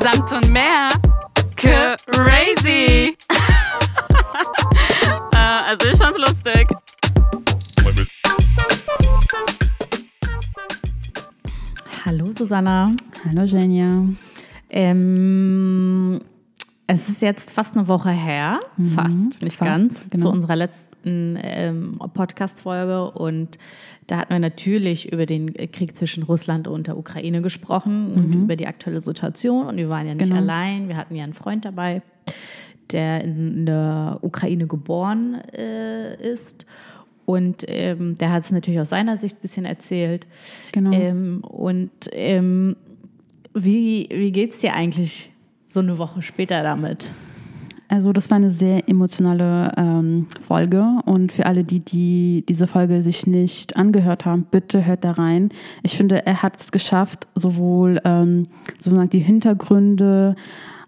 Samt und mehr. Crazy. äh, also ich fand's lustig. Hallo Susanna. Hallo Jenja. Ähm, es ist jetzt fast eine Woche her, mhm, fast, nicht fast, ganz, genau. zu unserer letzten ähm, Podcast-Folge. Und da hatten wir natürlich über den Krieg zwischen Russland und der Ukraine gesprochen mhm. und über die aktuelle Situation. Und wir waren ja nicht genau. allein, wir hatten ja einen Freund dabei, der in der Ukraine geboren äh, ist. Und ähm, der hat es natürlich aus seiner Sicht ein bisschen erzählt. Genau. Ähm, und ähm, wie, wie geht es dir eigentlich so eine Woche später damit? Also das war eine sehr emotionale ähm, Folge und für alle, die, die diese Folge sich nicht angehört haben, bitte hört da rein. Ich finde, er hat es geschafft, sowohl ähm, sozusagen die Hintergründe,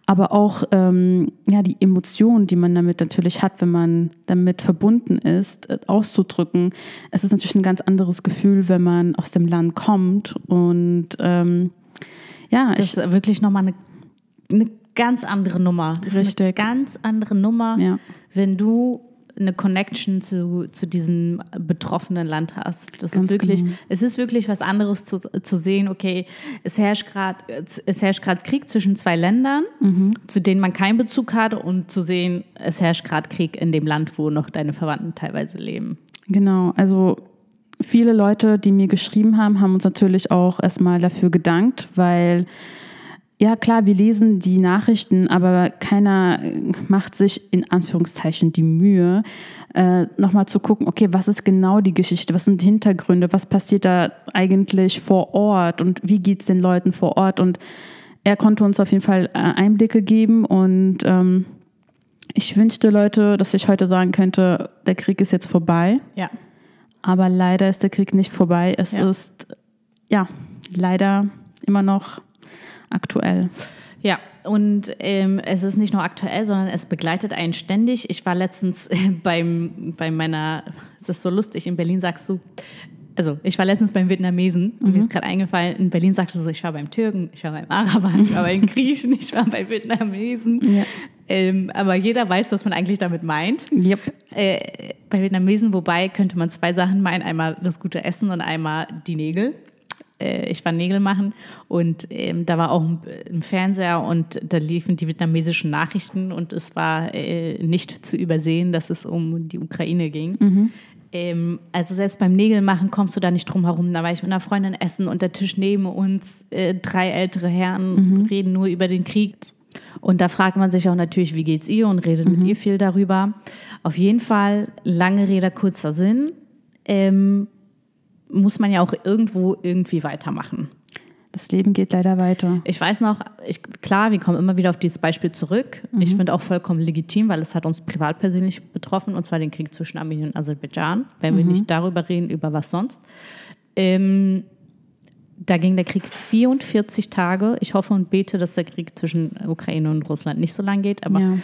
aber auch ähm, ja, die Emotionen, die man damit natürlich hat, wenn man damit verbunden ist, äh, auszudrücken. Es ist natürlich ein ganz anderes Gefühl, wenn man aus dem Land kommt und ähm, ja, das ich, ist wirklich nochmal eine, eine ganz andere Nummer. Das Richtig. eine ganz andere Nummer, ja. wenn du eine Connection zu, zu diesem betroffenen Land hast. Das Ganz ist wirklich, genau. es ist wirklich was anderes zu, zu sehen, okay, es herrscht gerade es herrscht gerade Krieg zwischen zwei Ländern, mhm. zu denen man keinen Bezug hat und zu sehen, es herrscht gerade Krieg in dem Land, wo noch deine Verwandten teilweise leben. Genau, also viele Leute, die mir geschrieben haben, haben uns natürlich auch erstmal dafür gedankt, weil ja, klar, wir lesen die Nachrichten, aber keiner macht sich in Anführungszeichen die Mühe, äh, nochmal zu gucken, okay, was ist genau die Geschichte, was sind die Hintergründe, was passiert da eigentlich vor Ort und wie geht es den Leuten vor Ort. Und er konnte uns auf jeden Fall äh, Einblicke geben und ähm, ich wünschte, Leute, dass ich heute sagen könnte, der Krieg ist jetzt vorbei. Ja. Aber leider ist der Krieg nicht vorbei. Es ja. ist, ja, leider immer noch aktuell. Ja, und ähm, es ist nicht nur aktuell, sondern es begleitet einen ständig. Ich war letztens beim, bei meiner, das ist so lustig, in Berlin sagst du, also ich war letztens beim Vietnamesen und mhm. mir ist gerade eingefallen, in Berlin sagst du so, ich war beim Türken, ich war beim Araber, ich war beim Griechen, ich war bei Vietnamesen. Ja. Ähm, aber jeder weiß, was man eigentlich damit meint. Yep. Äh, bei Vietnamesen, wobei könnte man zwei Sachen meinen, einmal das gute Essen und einmal die Nägel äh, ich war Nägel machen und ähm, da war auch ein, ein, Fernseher und da liefen die vietnamesischen Nachrichten und es war äh, nicht zu übersehen, dass es um die Ukraine ging. Mhm. Ähm, also selbst beim Nägelmachen kommst du da nicht drum herum. Da war ich mit einer Freundin essen und der Tisch neben uns, äh, drei ältere Herren mhm. reden nur über den Krieg. Und da fragt man sich auch natürlich, wie geht's ihr und redet mhm. mit ihr viel darüber. Auf jeden Fall, lange Rede, kurzer Sinn. Ähm, muss man ja auch irgendwo irgendwie weitermachen. Das Leben geht leider weiter. Ich weiß noch, ich, klar, wir kommen immer wieder auf dieses Beispiel zurück. Mhm. Ich finde auch vollkommen legitim, weil es hat uns privat persönlich betroffen, und zwar den Krieg zwischen Armenien und Aserbaidschan. Wenn mhm. wir nicht darüber reden, über was sonst. Ähm, da ging der Krieg 44 Tage. Ich hoffe und bete, dass der Krieg zwischen Ukraine und Russland nicht so lang geht. Aber ja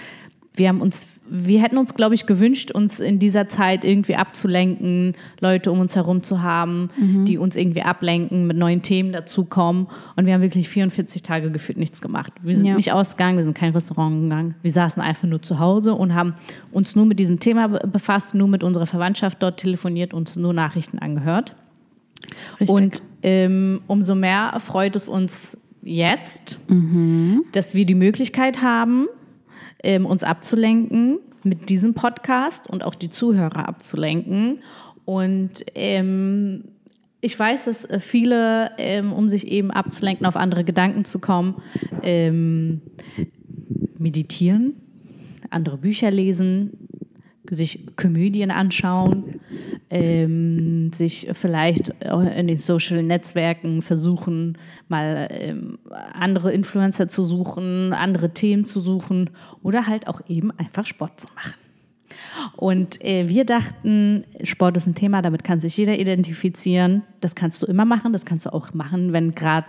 wir haben uns, wir hätten uns, glaube ich, gewünscht, uns in dieser Zeit irgendwie abzulenken, Leute um uns herum zu haben, mhm. die uns irgendwie ablenken, mit neuen Themen dazukommen. Und wir haben wirklich 44 Tage gefühlt nichts gemacht. Wir sind ja. nicht ausgegangen, wir sind kein Restaurant gegangen. Wir saßen einfach nur zu Hause und haben uns nur mit diesem Thema befasst, nur mit unserer Verwandtschaft dort telefoniert, uns nur Nachrichten angehört. Richtig. Und ähm, umso mehr freut es uns jetzt, mhm. dass wir die Möglichkeit haben, ähm, uns abzulenken mit diesem Podcast und auch die Zuhörer abzulenken. Und ähm, ich weiß, dass äh, viele, ähm, um sich eben abzulenken, auf andere Gedanken zu kommen, ähm, meditieren, andere Bücher lesen, sich Komödien anschauen, ähm, sich vielleicht in den Social Netzwerken versuchen, mal ähm, andere Influencer zu suchen, andere Themen zu suchen oder halt auch eben einfach Sport zu machen. Und äh, wir dachten, Sport ist ein Thema, damit kann sich jeder identifizieren. Das kannst du immer machen, das kannst du auch machen, wenn gerade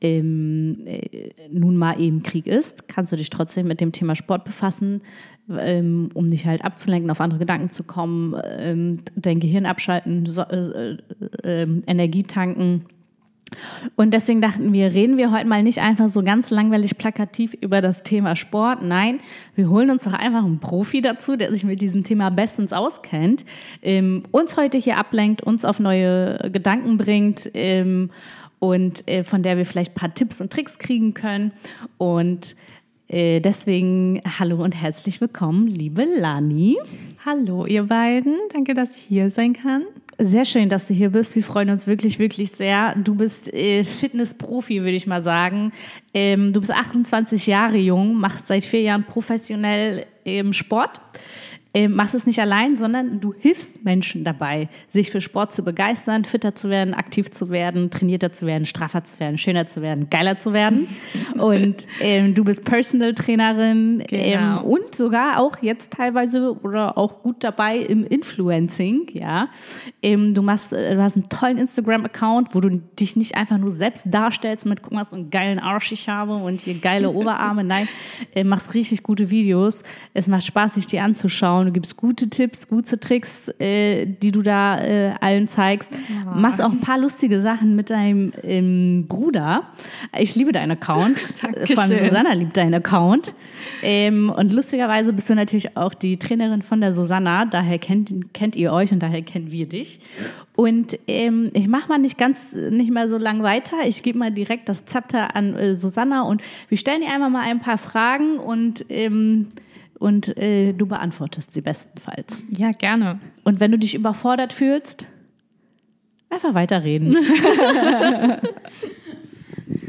ähm, äh, nun mal eben Krieg ist, kannst du dich trotzdem mit dem Thema Sport befassen, ähm, um dich halt abzulenken, auf andere Gedanken zu kommen, ähm, dein Gehirn abschalten, so, äh, äh, ähm, Energie tanken. Und deswegen dachten wir, reden wir heute mal nicht einfach so ganz langweilig plakativ über das Thema Sport. Nein, wir holen uns doch einfach einen Profi dazu, der sich mit diesem Thema bestens auskennt, ähm, uns heute hier ablenkt, uns auf neue Gedanken bringt ähm, und äh, von der wir vielleicht ein paar Tipps und Tricks kriegen können. Und deswegen hallo und herzlich willkommen, liebe Lani. Hallo, ihr beiden. Danke, dass ich hier sein kann. Sehr schön, dass du hier bist. Wir freuen uns wirklich, wirklich sehr. Du bist äh, Fitnessprofi, würde ich mal sagen. Ähm, du bist 28 Jahre jung, machst seit vier Jahren professionell ähm, Sport äh, machst es nicht allein, sondern du hilfst Menschen dabei, sich für Sport zu begeistern, fitter zu werden, aktiv zu werden, trainierter zu werden, straffer zu werden, schöner zu werden, geiler zu werden. und ähm, du bist Personal Trainerin ähm, genau. und sogar auch jetzt teilweise oder auch gut dabei im Influencing. Ja, ähm, du machst, äh, du hast einen tollen Instagram-Account, wo du dich nicht einfach nur selbst darstellst mit, guck mal, so einen geilen Arsch ich habe und hier geile Oberarme. Nein, äh, machst richtig gute Videos. Es macht Spaß, sich die anzuschauen und du gibst gute Tipps, gute Tricks, äh, die du da äh, allen zeigst. Ja. Machst auch ein paar lustige Sachen mit deinem ähm, Bruder. Ich liebe deinen Account. Dankeschön. Vor allem Susanna liebt deinen Account. Ähm, und lustigerweise bist du natürlich auch die Trainerin von der Susanna. Daher kennt, kennt ihr euch und daher kennen wir dich. Und ähm, ich mache mal nicht ganz, nicht mal so lang weiter. Ich gebe mal direkt das Zepter an äh, Susanna und wir stellen ihr einmal mal ein paar Fragen und ähm, und äh, du beantwortest sie bestenfalls. Ja, gerne. Und wenn du dich überfordert fühlst, einfach weiterreden.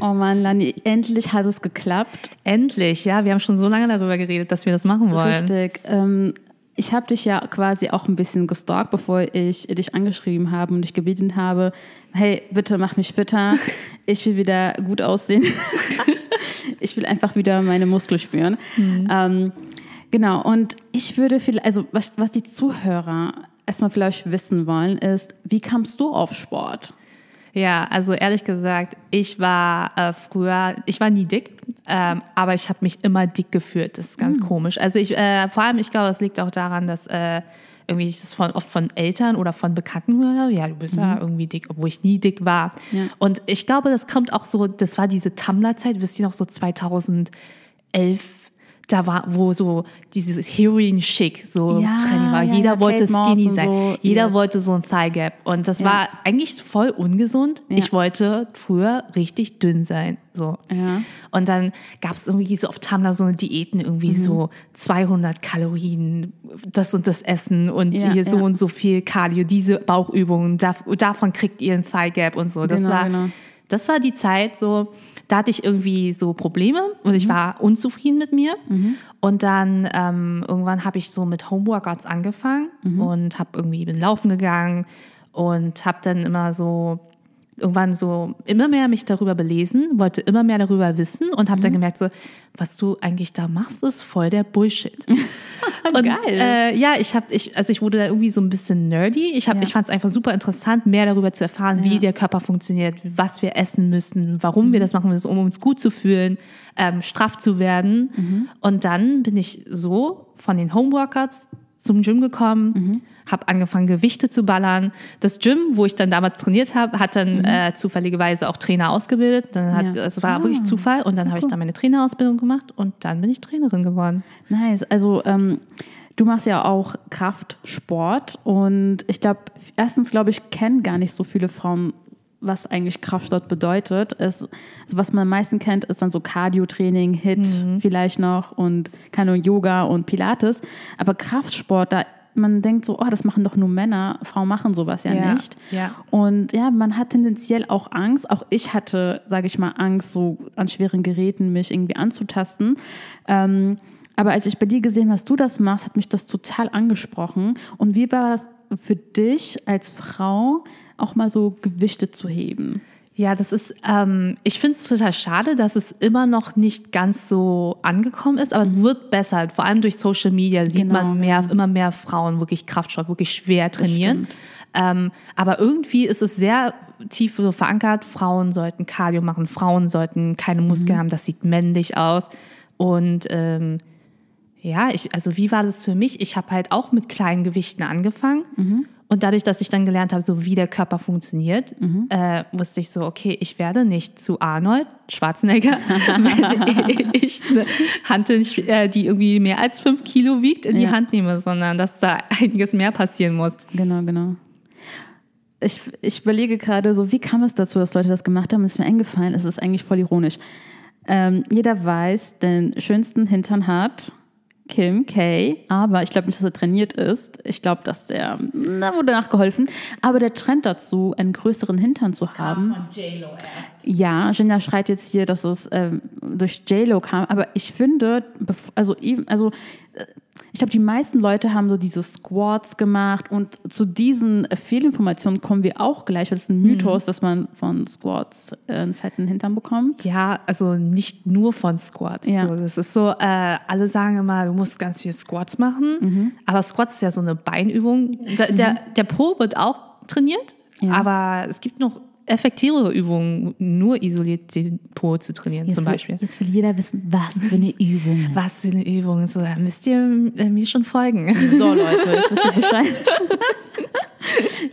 oh Mann, Lani, endlich hat es geklappt. Endlich, ja. Wir haben schon so lange darüber geredet, dass wir das machen wollen. Richtig. Ähm, ich habe dich ja quasi auch ein bisschen gestalkt, bevor ich dich angeschrieben habe und dich gebeten habe, hey, bitte mach mich fitter. Ich will wieder gut aussehen. ich will einfach wieder meine Muskeln spüren. Mhm. Ähm, Genau, und ich würde vielleicht, also was, was die Zuhörer erstmal vielleicht wissen wollen, ist, wie kamst du auf Sport? Ja, also ehrlich gesagt, ich war äh, früher, ich war nie dick, ähm, aber ich habe mich immer dick gefühlt. Das ist ganz mhm. komisch. Also ich, äh, vor allem, ich glaube, das liegt auch daran, dass äh, irgendwie ich das von, oft von Eltern oder von Bekannten höre, ja, du bist mhm. ja irgendwie dick, obwohl ich nie dick war. Ja. Und ich glaube, das kommt auch so, das war diese Tumblr-Zeit, wisst ihr noch, so 2011, da war, wo so dieses Heroin-Schick so ja, Training war. Ja, Jeder ja, wollte Kate skinny sein. So, Jeder yes. wollte so ein Thigh Gap. Und das war eigentlich voll ungesund. Ich wollte früher richtig dünn sein. So. Und dann gab es irgendwie so auf Tumblr so eine Diäten, irgendwie mhm. so 200 Kalorien, das und das Essen und hier so und so viel Cardio, diese Bauchübungen, davon kriegt ihr ein Thigh Gap und so. Das genau, war, genau. Das war die Zeit so da hatte ich irgendwie so Probleme und ich mhm. war unzufrieden mit mir. Mhm. Und dann ähm, irgendwann habe ich so mit Homeworkouts angefangen mhm. und habe irgendwie bin laufen gegangen und habe dann immer so irgendwann so immer mehr mich darüber belesen, wollte immer mehr darüber wissen und habe mhm. dann gemerkt, so, was du eigentlich da machst, ist voll der Bullshit. und, Geil. Äh, ja, ich habe, ich, also ich wurde da irgendwie so ein bisschen nerdy. Ich, hab, ja. ich fand es einfach super interessant, mehr darüber zu erfahren, ja. wie der Körper funktioniert, was wir essen müssen, warum mhm. wir das machen müssen, um uns gut zu fühlen, ähm, straff zu werden. Mhm. Und dann bin ich so von den Homeworkouts zum Gym gekommen, mhm. Habe angefangen, Gewichte zu ballern. Das Gym, wo ich dann damals trainiert habe, hat dann mhm. äh, zufälligerweise auch Trainer ausgebildet. Dann hat, ja. Es war ah. wirklich Zufall und dann habe ich dann meine Trainerausbildung gemacht und dann bin ich Trainerin geworden. Nice. Also ähm, du machst ja auch Kraftsport und ich glaube, erstens glaube ich, kennen gar nicht so viele Frauen was eigentlich Kraftsport bedeutet. Es, also was man am meisten kennt, ist dann so Cardio-Training, Hit mhm. vielleicht noch und keine Yoga und Pilates. Aber Kraftsport, da man denkt so, oh, das machen doch nur Männer, Frauen machen sowas ja, ja nicht. Ja. Und ja, man hat tendenziell auch Angst. Auch ich hatte, sage ich mal, Angst, so an schweren Geräten mich irgendwie anzutasten. Ähm, aber als ich bei dir gesehen, was du das machst, hat mich das total angesprochen. Und wie war das für dich als Frau, auch mal so Gewichte zu heben? Ja, das ist, ähm, ich finde es total schade, dass es immer noch nicht ganz so angekommen ist, aber es mhm. wird besser. Vor allem durch Social Media sieht genau, man mehr, ja. immer mehr Frauen wirklich Kraftsport, wirklich schwer trainieren. Ähm, aber irgendwie ist es sehr tief so verankert, Frauen sollten Cardio machen, Frauen sollten keine Muskeln mhm. haben, das sieht männlich aus. Und ähm, ja, ich, also wie war das für mich? Ich habe halt auch mit kleinen Gewichten angefangen. Mhm. Und dadurch, dass ich dann gelernt habe, so wie der Körper funktioniert, Mhm. äh, wusste ich so, okay, ich werde nicht zu Arnold Schwarzenegger, wenn ich eine Hantel, äh, die irgendwie mehr als fünf Kilo wiegt, in die Ja. Hand nehme, sondern dass da einiges mehr passieren muss. Genau, genau. Ich, ich überlege gerade so, wie kam es dazu, dass Leute das gemacht haben? Ist mir eingefallen, es ist eigentlich voll ironisch. Ähm, jeder weiß, den schönsten Hintern hat Kim K. Aber ich glaube nicht, dass er trainiert ist. Ich glaube, dass der, da wurde nachgeholfen. Aber der Trend dazu, einen größeren Hintern zu haben. Von J-Lo erst. Ja, Jinja schreit jetzt hier, dass es ähm, durch J-Lo kam, aber ich finde, also, eben- also äh, ich glaube, die meisten Leute haben so diese Squats gemacht und zu diesen Fehlinformationen kommen wir auch gleich, weil es ein Mythos, dass man von Squats äh, einen fetten Hintern bekommt. Ja, also nicht nur von Squats. Ja. So, das ist so, äh, alle sagen immer, du musst ganz viel Squats machen. Mhm. Aber Squats ist ja so eine Beinübung. Der, der, der Po wird auch trainiert, Ja. aber es gibt noch effektivere Übungen, nur isoliert den Po zu trainieren, zum will, Beispiel. jetzt will jeder wissen, was für eine Übung. Was für eine Übung. So, da müsst ihr äh, mir schon folgen. So, Leute, jetzt wisst ihr Bescheid.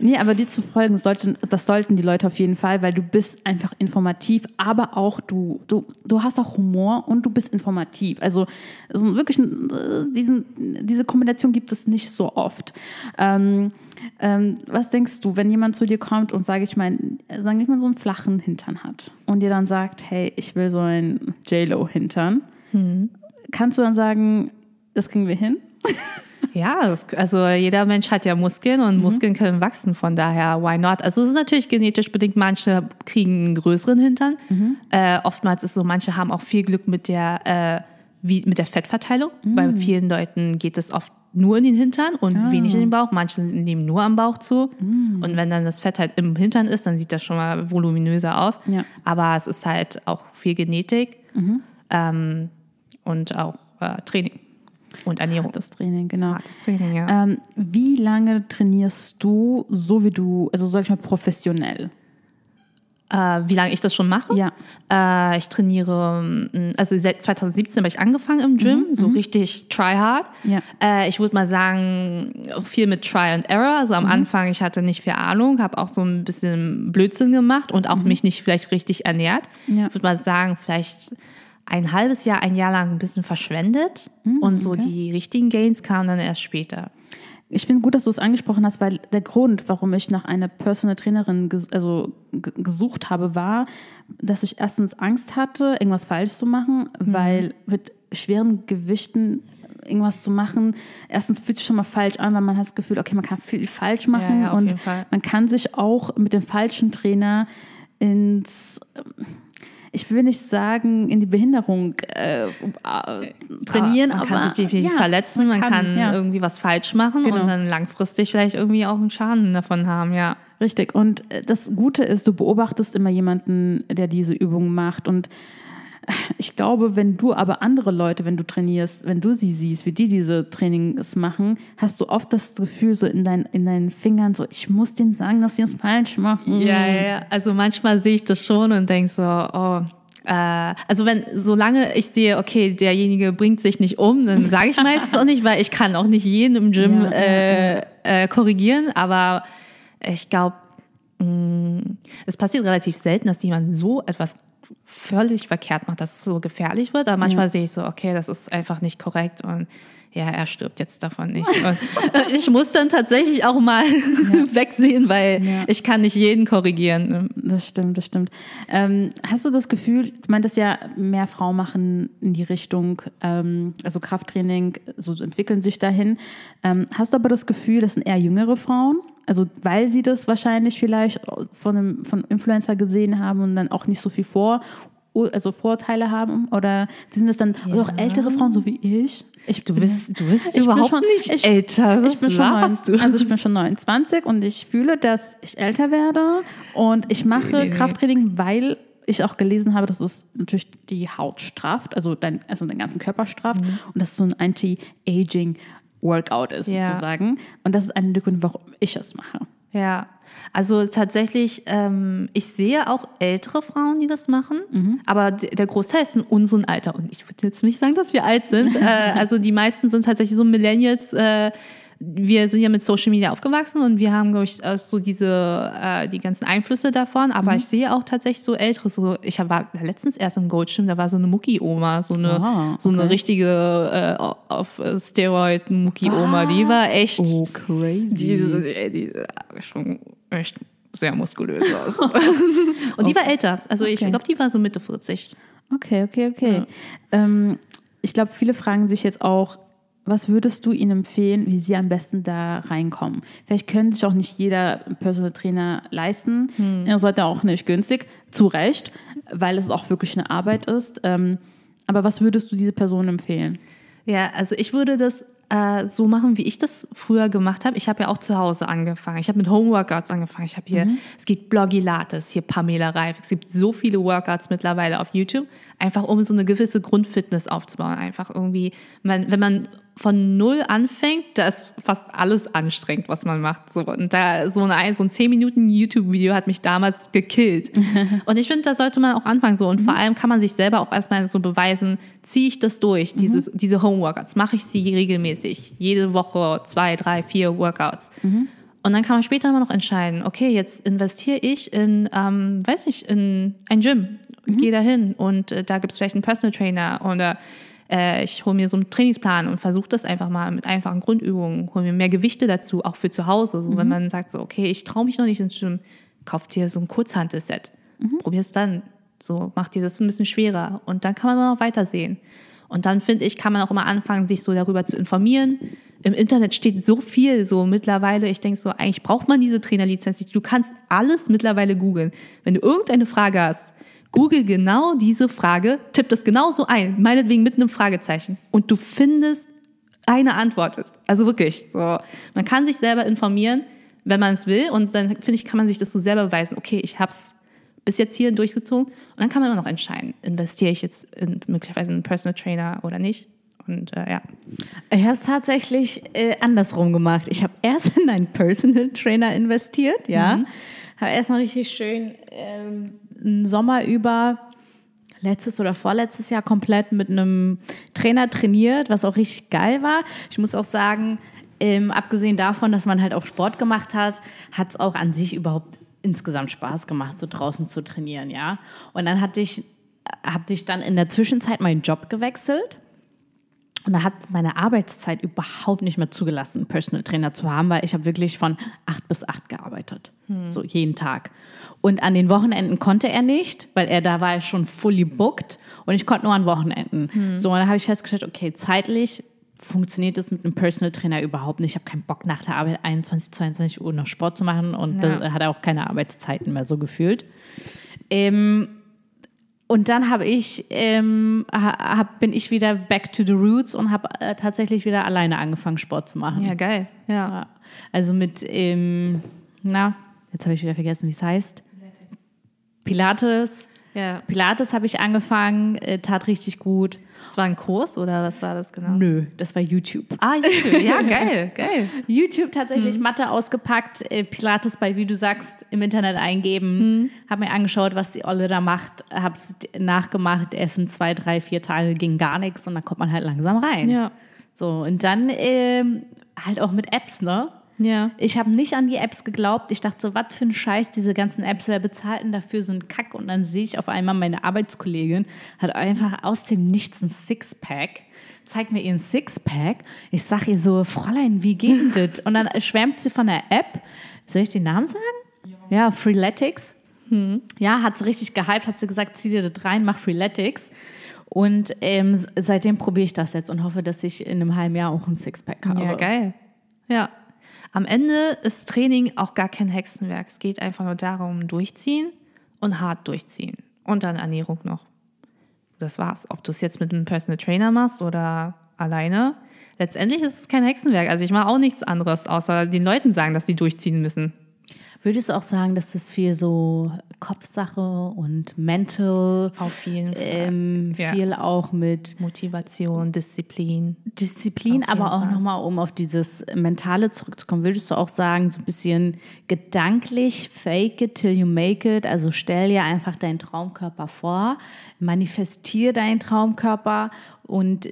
Nee, aber dir zu folgen, sollten, das sollten die Leute auf jeden Fall, weil du bist einfach informativ, aber auch du, du, du hast auch Humor und du bist informativ. Also, also wirklich, äh, diesen, diese Kombination gibt es nicht so oft. Ähm, ähm, was denkst du, wenn jemand zu dir kommt und, sage ich mal, sage ich mal, so einen flachen Hintern hat und dir dann sagt, hey, ich will so einen J-Lo-Hintern, kannst du dann sagen, das kriegen wir hin? Ja, das, also jeder Mensch hat ja Muskeln und Muskeln können wachsen, von daher, why not? Also es ist natürlich genetisch bedingt, manche kriegen einen größeren Hintern. Äh, oftmals ist so, manche haben auch viel Glück mit der, äh, wie, mit der Fettverteilung. Bei vielen Leuten geht es oft nur in den Hintern und wenig in den Bauch. Manche nehmen nur am Bauch zu. Und wenn dann das Fett halt im Hintern ist, dann sieht das schon mal voluminöser aus. Ja. Aber es ist halt auch viel Genetik ähm, und auch äh, Training und Ernährung. Das Training, genau. Hartes Training, ja. Ähm, wie lange trainierst du, so wie du, also sag ich mal, professionell? Äh, wie lange ich das schon mache? Ja. Äh, ich trainiere, mm, also seit 2017 habe ich angefangen im Gym, so richtig try hard. Ja. Äh, ich würde mal sagen, viel mit Try and Error. Also am Anfang, ich hatte nicht viel Ahnung, habe auch so ein bisschen Blödsinn gemacht und auch mich nicht vielleicht richtig ernährt. Ja. Ich würde mal sagen, vielleicht ein halbes Jahr, ein Jahr lang ein bisschen verschwendet und so die richtigen Gains kamen dann erst später. Ich finde gut, dass du es angesprochen hast, weil der Grund, warum ich nach einer Personal Trainerin ges also gesucht habe, war, dass ich erstens Angst hatte, irgendwas falsch zu machen, weil mit schweren Gewichten irgendwas zu machen, erstens fühlt sich schon mal falsch an, weil man hat das Gefühl, okay, man kann viel falsch machen ja, auf und man kann sich auch mit dem falschen Trainer ins ich will nicht sagen, in die Behinderung äh, äh, trainieren, man aber kann sich definitiv ja, verletzen, man kann, ja. irgendwie was falsch machen Genau. und dann langfristig vielleicht irgendwie auch einen Schaden davon haben, ja. Richtig. Und äh, das Gute ist, du beobachtest immer jemanden, der diese Übungen macht. Und ich glaube, wenn du aber andere Leute, wenn du trainierst, wenn du sie siehst, wie die diese Trainings machen, hast du oft das Gefühl so in, dein, in deinen Fingern, so, ich muss denen sagen, dass sie es falsch machen. Ja, ja, ja. Also manchmal sehe ich das schon und denke so, oh. Äh, also wenn, solange ich sehe, okay, derjenige bringt sich nicht um, dann sage ich meistens auch nicht, weil ich kann auch nicht jeden im Gym Ja, ja, äh, Äh, korrigieren, aber ich glaube, es passiert relativ selten, dass jemand so etwas völlig verkehrt macht, dass es so gefährlich wird. Aber manchmal sehe ich so, okay, das ist einfach nicht korrekt und ja, er stirbt jetzt davon nicht. Und äh, ich muss dann tatsächlich auch mal wegsehen, weil Ja. ich kann nicht jeden korrigieren. Das stimmt, das stimmt. Ähm, hast du das Gefühl, du meintest ja, mehr Frauen machen in die Richtung, ähm, also Krafttraining, so entwickeln sich dahin. Ähm, hast du aber das Gefühl, das sind eher jüngere Frauen? Also weil sie das wahrscheinlich vielleicht von einem von Influencer gesehen haben und dann auch nicht so viel vor, also Vorteile haben? Oder sind es dann auch ältere Frauen, so wie ich? ich Du bist, du bist überhaupt schon- nicht ich- älter. Was ich bin schon neun, also ich bin schon 29 und ich fühle, dass ich älter werde und ich mache nee, nee. Krafttraining, weil ich auch gelesen habe, dass es natürlich die Haut strafft, also dein, also deinen ganzen Körper strafft und dass es so ein Anti-Aging Workout ist Ja. sozusagen und das ist einer der Gründe, warum ich es mache. Ja, also tatsächlich, ähm, ich sehe auch ältere Frauen, die das machen, aber d- der Großteil ist in unserem Alter. Und ich würde jetzt nicht sagen, dass wir alt sind. äh, also die meisten sind tatsächlich so Millennials, äh, wir sind ja mit Social Media aufgewachsen und wir haben, glaube ich, äh, so diese, äh, die ganzen Einflüsse davon. Aber Mhm. ich sehe auch tatsächlich so ältere, so, ich war letztens erst im Goldschirm, da war so eine Mucki-Oma, so eine, Ah, so eine okay. richtige äh, auf Steroid Mucki-Oma. Die war echt, Oh, crazy. die, die, die sah schon echt sehr muskulös aus. und die war älter, also ich Okay. glaube, die war so Mitte 40. Okay, okay, okay. Ähm, ich glaube, viele fragen sich jetzt auch, was würdest du ihnen empfehlen, wie sie am besten da reinkommen? Vielleicht können sich auch nicht jeder Personal Trainer leisten. Ihr seid ja auch nicht günstig, zu Recht, weil es auch wirklich eine Arbeit ist. Ähm, aber was würdest du diese Person empfehlen? Ja, also ich würde das äh, so machen, wie ich das früher gemacht habe. Ich habe ja auch zu Hause angefangen. Ich habe mit Homeworkouts angefangen. Ich habe hier, es gibt Blogilates, hier Pamela Reif. Es gibt so viele Workouts mittlerweile auf YouTube, einfach um so eine gewisse Grundfitness aufzubauen. Einfach irgendwie, man, wenn man von null anfängt, da ist fast alles anstrengend, was man macht. So, und da so, eine, so ein 10 Minuten YouTube-Video hat mich damals gekillt. und ich finde, da sollte man auch anfangen so. Und vor allem kann man sich selber auch erstmal so beweisen, ziehe ich das durch, dieses, diese Homeworkouts, mache ich sie regelmäßig, jede Woche zwei, drei, vier Workouts. Und dann kann man später immer noch entscheiden, okay, jetzt investiere ich in, ähm, weiß nicht, in ein Gym, gehe da hin und äh, da gibt es vielleicht einen Personal Trainer oder äh, ich hole mir so einen Trainingsplan und versuche das einfach mal mit einfachen Grundübungen, hole mir mehr Gewichte dazu, auch für zu Hause. So, Wenn man sagt, so, okay, ich traue mich noch nicht ins Gym, kauf dir so ein Kurzhantelset, probier's dann. So, mach dir das ein bisschen schwerer und dann kann man noch weitersehen. Und dann finde ich, kann man auch immer anfangen, sich so darüber zu informieren. Im Internet steht so viel so mittlerweile. Ich denke so, eigentlich braucht man diese Trainerlizenz nicht. Du kannst alles mittlerweile googeln. Wenn du irgendeine Frage hast, google genau diese Frage, tipp das genauso ein, meinetwegen mit einem Fragezeichen. Und du findest eine Antwort. Also wirklich, so. Man kann sich selber informieren, wenn man es will. Und dann, finde ich, kann man sich das so selber beweisen. Okay, ich habe es bis jetzt hier durchgezogen. Und dann kann man immer noch entscheiden, investiere ich jetzt in, möglicherweise in einen Personal Trainer oder nicht. Und äh, ja. Ich habe es tatsächlich äh, andersrum gemacht. Ich habe erst in einen Personal Trainer investiert, ja. Mhm. Habe erstmal richtig schön ähm, einen Sommer über letztes oder vorletztes Jahr komplett mit einem Trainer trainiert, was auch richtig geil war. Ich muss auch sagen, ähm, abgesehen davon, dass man halt auch Sport gemacht hat, hat es auch an sich überhaupt insgesamt Spaß gemacht, so draußen zu trainieren, ja. Und dann hatte ich, habe ich dann in der Zwischenzeit meinen Job gewechselt. Und da hat meine Arbeitszeit überhaupt nicht mehr zugelassen, einen Personal Trainer zu haben, weil ich habe wirklich von acht bis acht gearbeitet. So jeden Tag. Und an den Wochenenden konnte er nicht, weil er da war er schon fully booked und ich konnte nur an Wochenenden. So, und dann habe ich festgestellt, okay, zeitlich funktioniert das mit einem Personal Trainer überhaupt nicht. Ich habe keinen Bock nach der Arbeit 21, 22 Uhr noch Sport zu machen und Ja. da hat er auch keine Arbeitszeiten mehr so gefühlt. Ähm, und dann habe ich, ähm, ha- hab, bin ich wieder back to the roots und habe äh, tatsächlich wieder alleine angefangen, Sport zu machen. Ja, geil. Ja. Ja. Also mit, ähm, na, jetzt habe ich wieder vergessen, wie es heißt. Pilates. Ja. Pilates habe ich angefangen, äh, tat richtig gut. Das war ein Kurs oder was war das genau? Nö, das war YouTube. Ah, YouTube. Ja, geil, geil. YouTube tatsächlich Matte ausgepackt, äh, Pilates bei, wie du sagst, im Internet eingeben, habe mir angeschaut, was die Olle da macht, habe es nachgemacht, Essen zwei, drei, vier Tage ging gar nichts und dann kommt man halt langsam rein. Ja. So, und dann ähm, halt auch mit Apps, ne? Ja. Ich habe nicht an die Apps geglaubt. Ich dachte so, was für ein Scheiß, diese ganzen Apps, wer bezahlt denn dafür so einen Kack? Und dann sehe ich auf einmal, meine Arbeitskollegin hat einfach aus dem Nichts ein Sixpack, zeigt mir ihren Sixpack. Ich sage ihr so, Fräulein, wie geht das? Und dann schwärmt sie von der App. Soll ich den Namen sagen? Ja, Freeletics. Ja, hat sie richtig gehypt, hat sie gesagt, zieh dir das rein, mach Freeletics. Und ähm, seitdem probiere ich das jetzt und hoffe, dass ich in einem halben Jahr auch ein Sixpack habe. Ja, geil. Ja. Am Ende ist Training auch gar kein Hexenwerk. Es geht einfach nur darum, durchziehen und hart durchziehen. Und dann Ernährung noch. Das war's. Ob du es jetzt mit einem Personal Trainer machst oder alleine. Letztendlich ist es kein Hexenwerk. Also ich mache auch nichts anderes, außer den Leuten sagen, dass sie durchziehen müssen. Würdest du auch sagen, dass das viel so Kopfsache und mental, Auf jeden Fall. ähm, Ja. viel auch mit Motivation, Disziplin. Disziplin, aber auch nochmal, um auf dieses Mentale zurückzukommen, würdest du auch sagen, so ein bisschen gedanklich, fake it till you make it, also stell dir einfach deinen Traumkörper vor, manifestier deinen Traumkörper und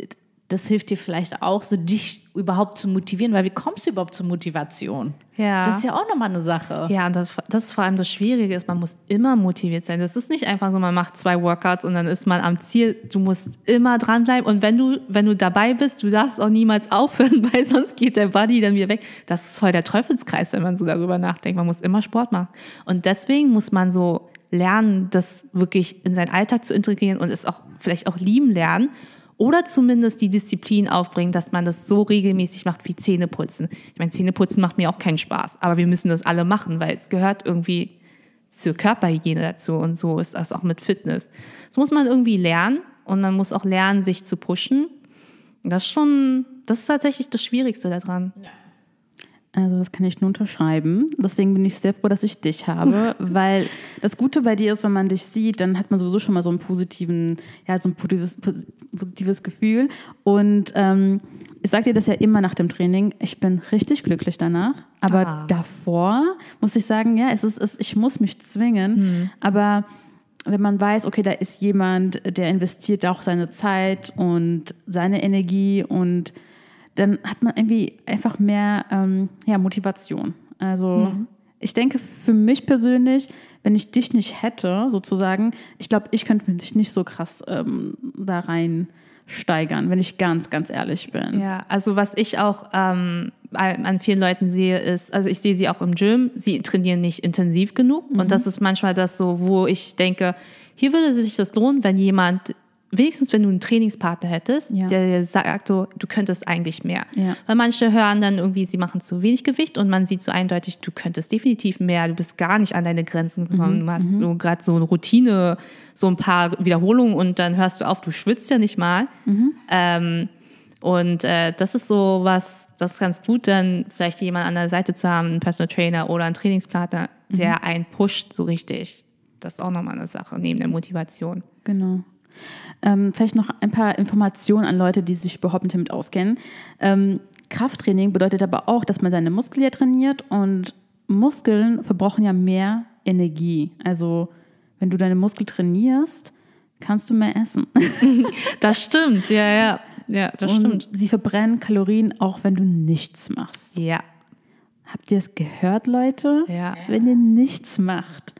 das hilft dir vielleicht auch, so dich überhaupt zu motivieren, weil wie kommst du überhaupt zur Motivation? Ja. Das ist ja auch nochmal eine Sache. Ja, und das, das ist vor allem das Schwierige ist, man muss immer motiviert sein. Das ist nicht einfach so, man macht zwei Workouts und dann ist man am Ziel. Du musst immer dranbleiben und wenn du, wenn du dabei bist, du darfst auch niemals aufhören, weil sonst geht der Body dann wieder weg. Das ist voll der Teufelskreis, wenn man so darüber nachdenkt. Man muss immer Sport machen. Und deswegen muss man so lernen, das wirklich in seinen Alltag zu integrieren und es auch vielleicht auch lieben lernen oder zumindest die Disziplin aufbringen, dass man das so regelmäßig macht wie Zähneputzen. Ich meine, Zähneputzen macht mir auch keinen Spaß, aber wir müssen das alle machen, weil es gehört irgendwie zur Körperhygiene dazu und so ist das auch mit Fitness. Das muss man irgendwie lernen und man muss auch lernen, sich zu pushen. Das ist schon, das ist tatsächlich das Schwierigste daran. Ja. Also das kann ich nur unterschreiben. Deswegen bin ich sehr froh, dass ich dich habe, weil das Gute bei dir ist, wenn man dich sieht, dann hat man sowieso schon mal so einen positiven, ja, so ein positives, positives Gefühl. Und ähm, ich sage dir das ja immer nach dem Training. Ich bin richtig glücklich danach, aber ah. davor muss ich sagen, ja, es ist, es, ich muss mich zwingen, hm. aber wenn man weiß, okay, da ist jemand, der investiert auch seine Zeit und seine Energie und dann hat man irgendwie einfach mehr ähm, ja, Motivation. Also mhm. ich denke für mich persönlich, wenn ich dich nicht hätte, sozusagen, ich glaube, ich könnte mich nicht so krass ähm, da rein steigern, wenn ich ganz, ganz ehrlich bin. Ja, also was ich auch ähm, an vielen Leuten sehe, ist, also ich sehe sie auch im Gym, sie trainieren nicht intensiv genug. Mhm. Und das ist manchmal das so, wo ich denke, hier würde sich das lohnen, wenn jemand wenigstens wenn du einen Trainingspartner hättest, ja. der sagt so, du könntest eigentlich mehr. Ja. Weil manche hören dann irgendwie, sie machen zu wenig Gewicht und man sieht so eindeutig, du könntest definitiv mehr, du bist gar nicht an deine Grenzen gekommen, mhm. du hast mhm. so gerade so eine Routine, so ein paar Wiederholungen und dann hörst du auf, du schwitzt ja nicht mal. Mhm. Ähm, und äh, das ist so was, das ist ganz gut, dann vielleicht jemand an der Seite zu haben, einen Personal Trainer oder einen Trainingspartner, der mhm. einen pusht so richtig. Das ist auch nochmal eine Sache, neben der Motivation. Genau. Ähm, vielleicht noch ein paar Informationen an Leute, die sich überhaupt nicht damit auskennen. Ähm, Krafttraining bedeutet aber auch, dass man seine Muskeln trainiert und Muskeln verbrauchen ja mehr Energie. Also wenn du deine Muskeln trainierst, kannst du mehr essen. Das stimmt, ja, ja. Ja, das und stimmt. Sie verbrennen Kalorien, auch wenn du nichts machst. Ja. Habt ihr es gehört, Leute? Ja. Wenn ihr nichts macht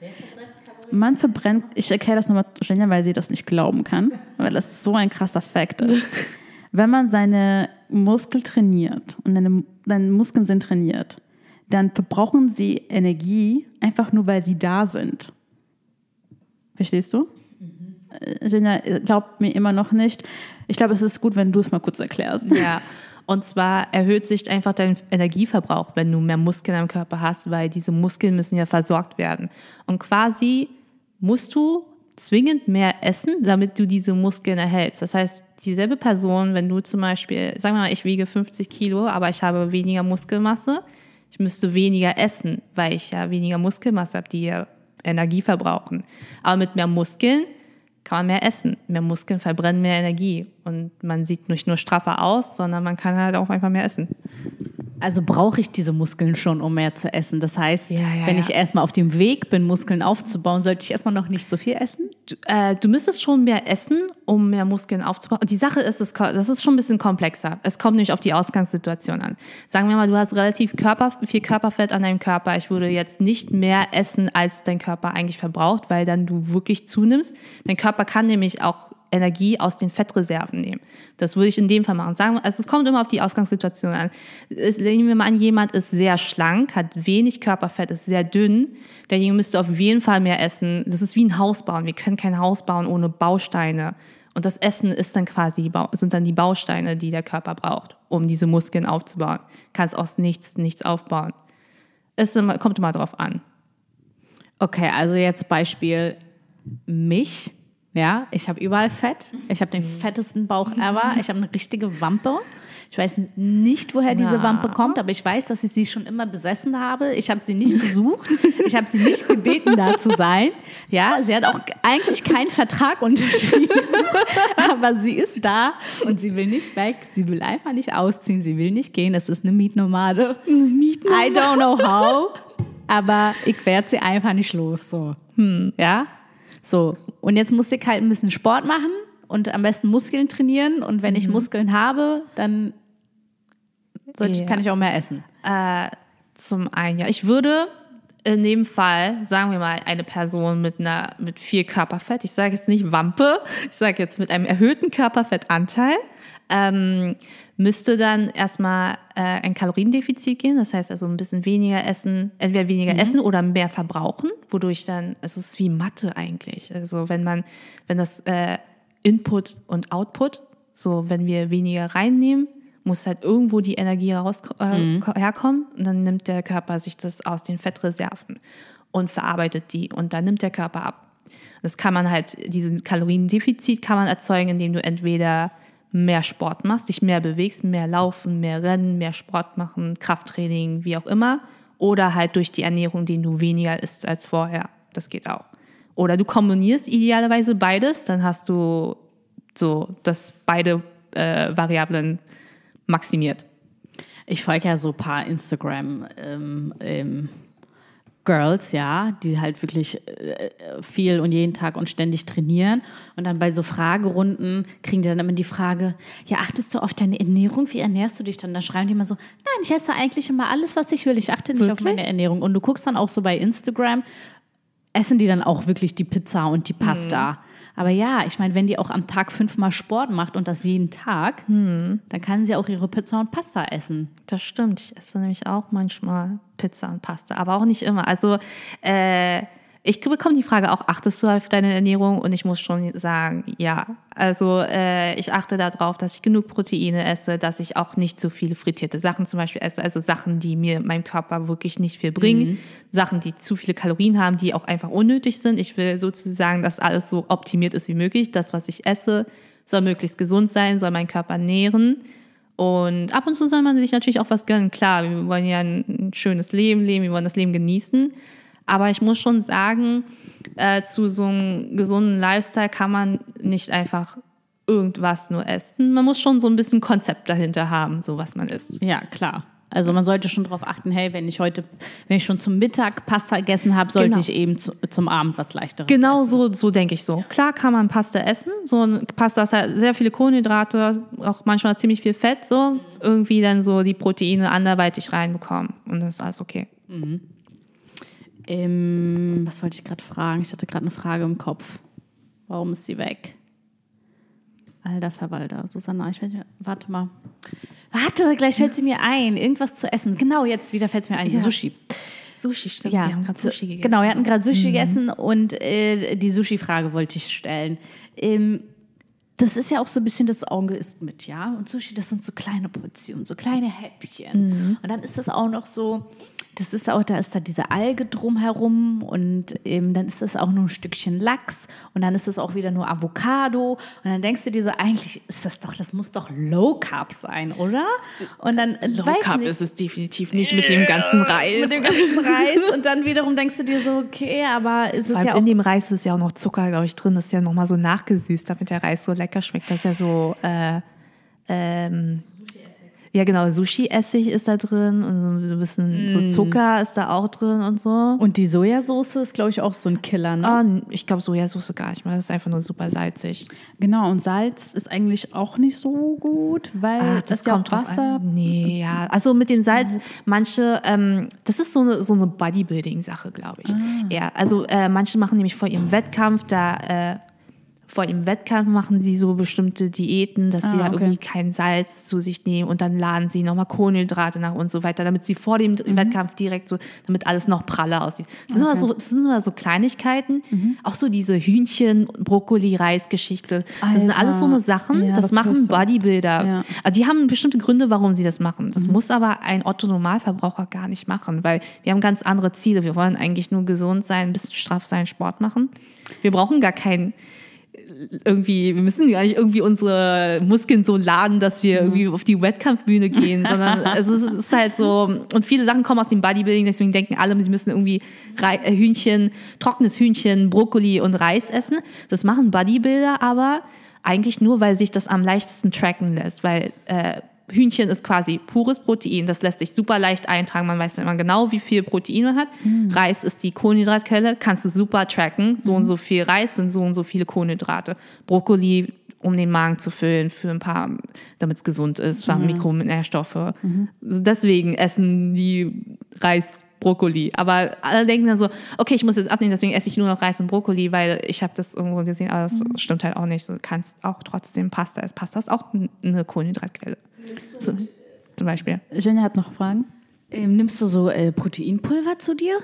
man verbrennt, ich erkläre das nochmal schneller, weil sie das nicht glauben kann, weil das so ein krasser Fakt ist. Wenn man seine Muskeln trainiert und deine, deine Muskeln sind trainiert, dann verbrauchen sie Energie einfach nur, weil sie da sind. Verstehst du? Mhm. Jenja glaubt mir immer noch nicht. Ich glaube, es ist gut, wenn du es mal kurz erklärst. Ja. Und zwar erhöht sich einfach dein Energieverbrauch, wenn du mehr Muskeln am Körper hast, weil diese Muskeln müssen ja versorgt werden. Und quasi musst du zwingend mehr essen, damit du diese Muskeln erhältst. Das heißt, dieselbe Person, wenn du zum Beispiel, sagen wir mal, ich wiege 50 Kilo, aber ich habe weniger Muskelmasse, ich müsste weniger essen, weil ich ja weniger Muskelmasse habe, die ja Energie verbrauchen. Aber mit mehr Muskeln kann man mehr essen. Mehr Muskeln verbrennen mehr Energie. Und man sieht nicht nur straffer aus, sondern man kann halt auch einfach mehr essen. Also brauche ich diese Muskeln schon, um mehr zu essen. Das heißt, ja, ja, wenn ich erstmal auf dem Weg bin, Muskeln aufzubauen, sollte ich erstmal noch nicht so viel essen? Du, äh, du müsstest schon mehr essen, um mehr Muskeln aufzubauen. Und die Sache ist, das ist schon ein bisschen komplexer. Es kommt nämlich auf die Ausgangssituation an. Sagen wir mal, du hast relativ Körper, viel Körperfett an deinem Körper. Ich würde jetzt nicht mehr essen, als dein Körper eigentlich verbraucht, weil dann du wirklich zunimmst. Dein Körper kann nämlich auch Energie aus den Fettreserven nehmen. Das würde ich in dem Fall machen. Sagen, also es kommt immer auf die Ausgangssituation an. Es, nehmen wir mal an, jemand ist sehr schlank, hat wenig Körperfett, ist sehr dünn. Derjenige müsste auf jeden Fall mehr essen. Das ist wie ein Haus bauen. Wir können kein Haus bauen ohne Bausteine. Und das Essen ist dann quasi, sind dann die Bausteine, die der Körper braucht, um diese Muskeln aufzubauen. Kannst aus nichts nichts aufbauen. Es kommt immer drauf an. Okay, also jetzt Beispiel mich ja, ich habe überall Fett. Ich habe den fettesten Bauch ever. Ich habe eine richtige Wampe. Ich weiß nicht, woher diese Na. Wampe kommt, aber ich weiß, dass ich sie schon immer besessen habe. Ich habe sie nicht gesucht. Ich habe sie nicht gebeten, da zu sein. Ja, sie hat auch eigentlich keinen Vertrag unterschrieben, aber sie ist da und sie will nicht weg. Sie will einfach nicht ausziehen. Sie will nicht gehen. Das ist eine Mietnomade. Eine Mietnomade. I don't know how, aber ich werde sie einfach nicht los. So, hm, ja. So, und jetzt musste ich halt ein bisschen Sport machen und am besten Muskeln trainieren. Und wenn ich Muskeln habe, dann sollte, kann ich auch mehr essen. Äh, zum einen, ja. Ich würde in dem Fall, sagen wir mal, eine Person mit einer mit viel Körperfett, ich sage jetzt nicht Wampe, ich sage jetzt mit einem erhöhten Körperfettanteil, ähm, müsste dann erstmal äh, ein Kaloriendefizit gehen. Das heißt also ein bisschen weniger essen, entweder weniger essen oder mehr verbrauchen, wodurch dann, es ist wie Mathe eigentlich. Also wenn man, wenn das äh, Input und Output, so wenn wir weniger reinnehmen, muss halt irgendwo die Energie raus, äh, ko- herkommen und dann nimmt der Körper sich das aus den Fettreserven und verarbeitet die und dann nimmt der Körper ab. Das kann man halt, diesen Kaloriendefizit kann man erzeugen, indem du entweder mehr Sport machst, dich mehr bewegst, mehr laufen, mehr rennen, mehr Sport machen, Krafttraining, wie auch immer. Oder halt durch die Ernährung, den du weniger isst als vorher. Das geht auch. Oder du kombinierst idealerweise beides, dann hast du so, dass beide äh, Variablen maximiert. Ich folge ja so ein paar Instagram ähm, ähm, Girls, ja, die halt wirklich äh, viel und jeden Tag und ständig trainieren. Und dann bei so Fragerunden kriegen die dann immer die Frage, ja, achtest du auf deine Ernährung? Wie ernährst du dich dann? Dann schreiben die immer so, nein, ich esse eigentlich immer alles, was ich will. Ich achte nicht auf meine Ernährung. Und du guckst dann auch so bei Instagram, essen die dann auch wirklich die Pizza und die Pasta. Aber ja, ich meine, wenn die auch am Tag fünfmal Sport macht und das jeden Tag, dann kann sie auch ihre Pizza und Pasta essen. Das stimmt. Ich esse nämlich auch manchmal Pizza und Pasta, aber auch nicht immer. Also äh, ich bekomme die Frage auch, achtest du auf deine Ernährung? Und ich muss schon sagen, ja. Also äh, ich achte darauf, dass ich genug Proteine esse, dass ich auch nicht zu viele frittierte Sachen zum Beispiel esse. Also Sachen, die mir meinem Körper wirklich nicht viel bringen. Sachen, die zu viele Kalorien haben, die auch einfach unnötig sind. Ich will sozusagen, dass alles so optimiert ist wie möglich. Das, was ich esse, soll möglichst gesund sein, soll meinen Körper nähren. Und ab und zu soll man sich natürlich auch was gönnen. Klar, wir wollen ja ein schönes Leben leben, wir wollen das Leben genießen. Aber ich muss schon sagen, äh, zu so einem gesunden Lifestyle kann man nicht einfach irgendwas nur essen. Man muss schon so ein bisschen Konzept dahinter haben, so was man isst. Ja, klar. Also man sollte schon darauf achten, hey, wenn ich heute, wenn ich schon zum Mittag Pasta gegessen habe, sollte Genau. ich eben zu, zum Abend was leichteres Genau essen. so, so denke ich so. Klar kann man Pasta essen. So ein Pasta ist ja sehr viele Kohlenhydrate, auch manchmal ziemlich viel Fett, so irgendwie dann so die Proteine anderweitig reinbekommen. Und das ist alles okay. Ähm, was wollte ich gerade fragen? Ich hatte gerade eine Frage im Kopf. Warum ist sie weg? Alter Verwalter. Susanna, ich weiß nicht. Warte mal. Warte, gleich fällt sie mir ein. Irgendwas zu essen. Genau, jetzt wieder fällt es mir ein. Ja. Sushi. Sushi, stimmt. Ja, wir haben gerade Sushi gegessen. Genau, wir hatten gerade Sushi gegessen und äh, die Sushi-Frage wollte ich stellen. Ähm, das ist ja auch so ein bisschen das Auge isst mit, ja. Und Sushi, das sind so kleine Portionen, so kleine Häppchen. Und dann ist das auch noch so, das ist auch, da ist da diese Alge drumherum und ähm, dann ist das auch nur ein Stückchen Lachs und dann ist das auch wieder nur Avocado. Und dann denkst du dir so, eigentlich ist das doch, das muss doch Low Carb sein, oder? Und dann äh, Low Carb nicht, ist es definitiv nicht mit dem ganzen Reis. mit dem ganzen Reis. Und dann wiederum denkst du dir so, okay, aber es Vor ist ja auch. in dem Reis ist ja auch noch Zucker, glaube ich, drin. Das ist ja nochmal so nachgesüßt, damit der Reis so lecker schmeckt. Das ist ja so, äh, ähm, ja genau, Sushi-Essig ist da drin und so ein bisschen so Zucker ist da auch drin und so. Und die Sojasauce ist, glaube ich, auch so ein Killer, ne? Ah, ich glaube Sojasauce gar nicht mehr. Das ist einfach nur super salzig. Genau, und Salz ist eigentlich auch nicht so gut, weil Ah, das das ja kommt drauf Wasser. an. Nee, ja. Also mit dem Salz, manche, ähm, das ist so eine, so eine Bodybuilding-Sache, glaube ich. Ja, also äh, manche machen nämlich vor ihrem Wettkampf, da äh, vor ihrem Wettkampf machen sie so bestimmte Diäten, dass sie Ah, da okay. irgendwie kein Salz zu sich nehmen und dann laden sie nochmal Kohlenhydrate nach und so weiter, damit sie vor dem Mhm. Wettkampf direkt so, damit alles noch praller aussieht. Das sind, immer so, das sind immer so Kleinigkeiten. Mhm. Auch so diese Hühnchen, Brokkoli, Reis-Geschichte. Das sind alles so eine Sachen, Ja, das, das machen. Bodybuilder. Ja. Also die haben bestimmte Gründe, warum sie das machen. Das muss aber ein Otto-Normalverbraucher gar nicht machen, weil wir haben ganz andere Ziele. Wir wollen eigentlich nur gesund sein, ein bisschen straff sein, Sport machen. Wir brauchen gar keinen irgendwie, wir müssen gar nicht irgendwie unsere Muskeln so laden, dass wir irgendwie auf die Wettkampfbühne gehen, sondern also es ist halt so, und viele Sachen kommen aus dem Bodybuilding, deswegen denken alle, sie müssen irgendwie äh, Hühnchen, trockenes Hühnchen, Brokkoli und Reis essen. Das machen Bodybuilder aber eigentlich nur, weil sich das am leichtesten tracken lässt, weil äh, Hühnchen ist quasi pures Protein, das lässt sich super leicht eintragen, man weiß immer genau, wie viel Protein man hat. Reis ist die Kohlenhydratquelle, kannst du super tracken, so und so viel Reis sind so und so viele Kohlenhydrate. Brokkoli um den Magen zu füllen, für ein paar, damit es gesund ist, für Mikronährstoffe. Deswegen essen die Reis, Brokkoli. Aber alle denken dann so, okay, ich muss jetzt abnehmen, deswegen esse ich nur noch Reis und Brokkoli, weil ich habe das irgendwo gesehen, aber das stimmt halt auch nicht. Du kannst auch trotzdem Pasta essen. Pasta ist auch eine Kohlenhydratquelle. So, zum Beispiel. Jenny hat noch Fragen. Ähm, nimmst du so äh, Proteinpulver zu dir?